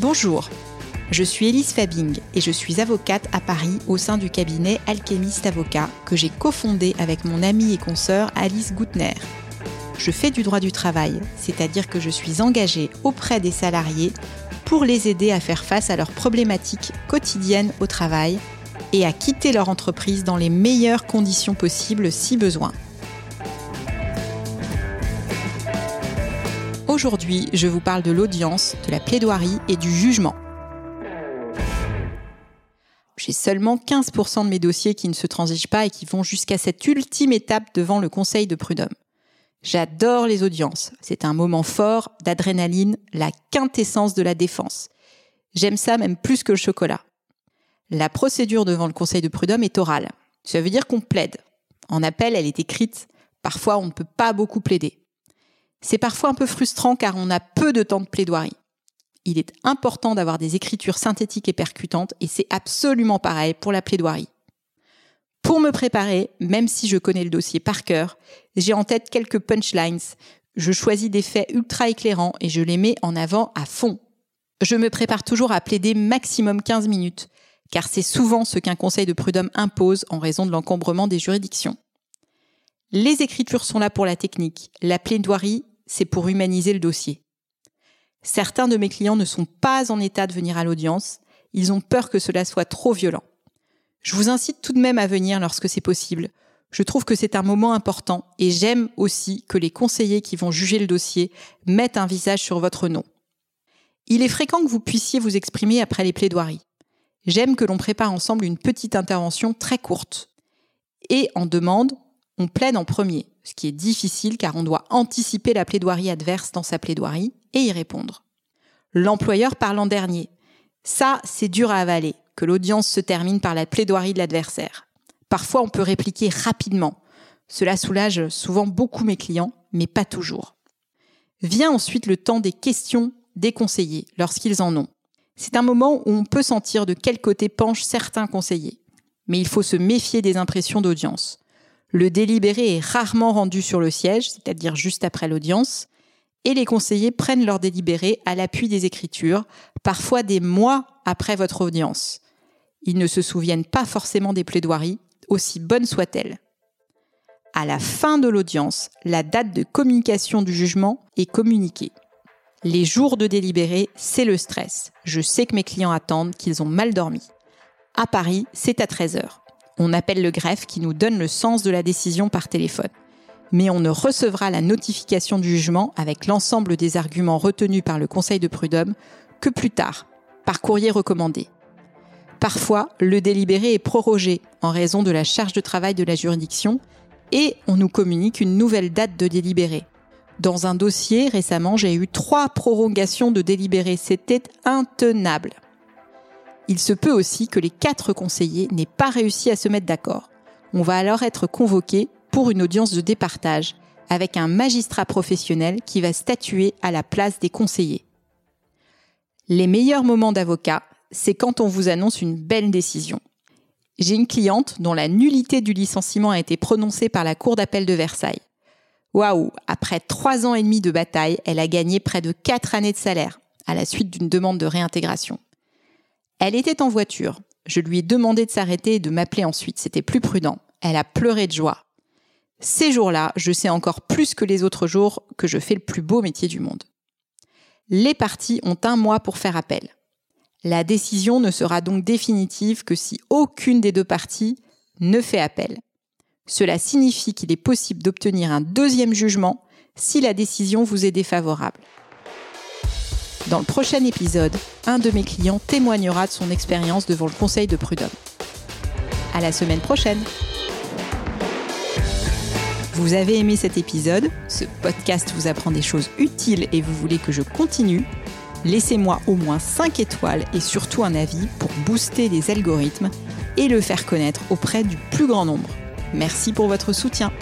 Bonjour, je suis Elise Fabing et je suis avocate à Paris au sein du cabinet Alchemist Avocat que j'ai cofondé avec mon amie et consoeur Alice Goutner. Je fais du droit du travail, c'est-à-dire que je suis engagée auprès des salariés pour les aider à faire face à leurs problématiques quotidiennes au travail et à quitter leur entreprise dans les meilleures conditions possibles si besoin. Aujourd'hui, je vous parle de l'audience, de la plaidoirie et du jugement. J'ai seulement 15% de mes dossiers qui ne se transigent pas et qui vont jusqu'à cette ultime étape devant le conseil de prud'homme. J'adore les audiences. C'est un moment fort d'adrénaline, la quintessence de la défense. J'aime ça même plus que le chocolat. La procédure devant le conseil de prud'homme est orale. Ça veut dire qu'on plaide. En appel, elle est écrite. Parfois, on ne peut pas beaucoup plaider. C'est parfois un peu frustrant car on a peu de temps de plaidoirie. Il est important d'avoir des écritures synthétiques et percutantes et c'est absolument pareil pour la plaidoirie. Pour me préparer, même si je connais le dossier par cœur, j'ai en tête quelques punchlines. Je choisis des faits ultra éclairants et je les mets en avant à fond. Je me prépare toujours à plaider maximum 15 minutes, car c'est souvent ce qu'un conseil de prud'homme impose en raison de l'encombrement des juridictions. Les écritures sont là pour la technique, la plaidoirie, c'est pour humaniser le dossier. Certains de mes clients ne sont pas en état de venir à l'audience, ils ont peur que cela soit trop violent. Je vous incite tout de même à venir lorsque c'est possible. Je trouve que c'est un moment important et j'aime aussi que les conseillers qui vont juger le dossier mettent un visage sur votre nom. Il est fréquent que vous puissiez vous exprimer après les plaidoiries. J'aime que l'on prépare ensemble une petite intervention très courte. Et en demande, on plaide en premier, ce qui est difficile car on doit anticiper la plaidoirie adverse dans sa plaidoirie et y répondre. L'employeur parle en dernier. Ça, c'est dur à avaler que l'audience se termine par la plaidoirie de l'adversaire. Parfois, on peut répliquer rapidement. Cela soulage souvent beaucoup mes clients, mais pas toujours. Vient ensuite le temps des questions des conseillers, lorsqu'ils en ont. C'est un moment où on peut sentir de quel côté penchent certains conseillers. Mais il faut se méfier des impressions d'audience. Le délibéré est rarement rendu sur le siège, c'est-à-dire juste après l'audience, et les conseillers prennent leur délibéré à l'appui des écritures, parfois des mois après votre audience. Ils ne se souviennent pas forcément des plaidoiries, aussi bonnes soient-elles. À la fin de l'audience, la date de communication du jugement est communiquée. Les jours de délibéré, c'est le stress. Je sais que mes clients attendent, qu'ils ont mal dormi. À Paris, c'est à 13h. On appelle le greffe qui nous donne le sens de la décision par téléphone. Mais on ne recevra la notification du jugement avec l'ensemble des arguments retenus par le Conseil de prud'homme que plus tard, par courrier recommandé. Parfois, le délibéré est prorogé en raison de la charge de travail de la juridiction et on nous communique une nouvelle date de délibéré. Dans un dossier, récemment, j'ai eu trois prolongations de délibéré. C'était intenable. Il se peut aussi que les quatre conseillers n'aient pas réussi à se mettre d'accord. On va alors être convoqué pour une audience de départage avec un magistrat professionnel qui va statuer à la place des conseillers. Les meilleurs moments d'avocat, c'est quand on vous annonce une belle décision. J'ai une cliente dont la nullité du licenciement a été prononcée par la Cour d'appel de Versailles. Waouh Après trois ans et demi de bataille, elle a gagné près de quatre années de salaire, à la suite d'une demande de réintégration. Elle était en voiture. Je lui ai demandé de s'arrêter et de m'appeler ensuite. C'était plus prudent. Elle a pleuré de joie. Ces jours-là, je sais encore plus que les autres jours que je fais le plus beau métier du monde. Les parties ont un mois pour faire appel. La décision ne sera donc définitive que si aucune des deux parties ne fait appel. Cela signifie qu'il est possible d'obtenir un deuxième jugement si la décision vous est défavorable. Dans le prochain épisode, un de mes clients témoignera de son expérience devant le Conseil de prud'homme. À la semaine prochaine! Vous avez aimé cet épisode, ce podcast vous apprend des choses utiles et vous voulez que je continue? Laissez-moi au moins 5 étoiles et surtout un avis pour booster les algorithmes et le faire connaître auprès du plus grand nombre. Merci pour votre soutien.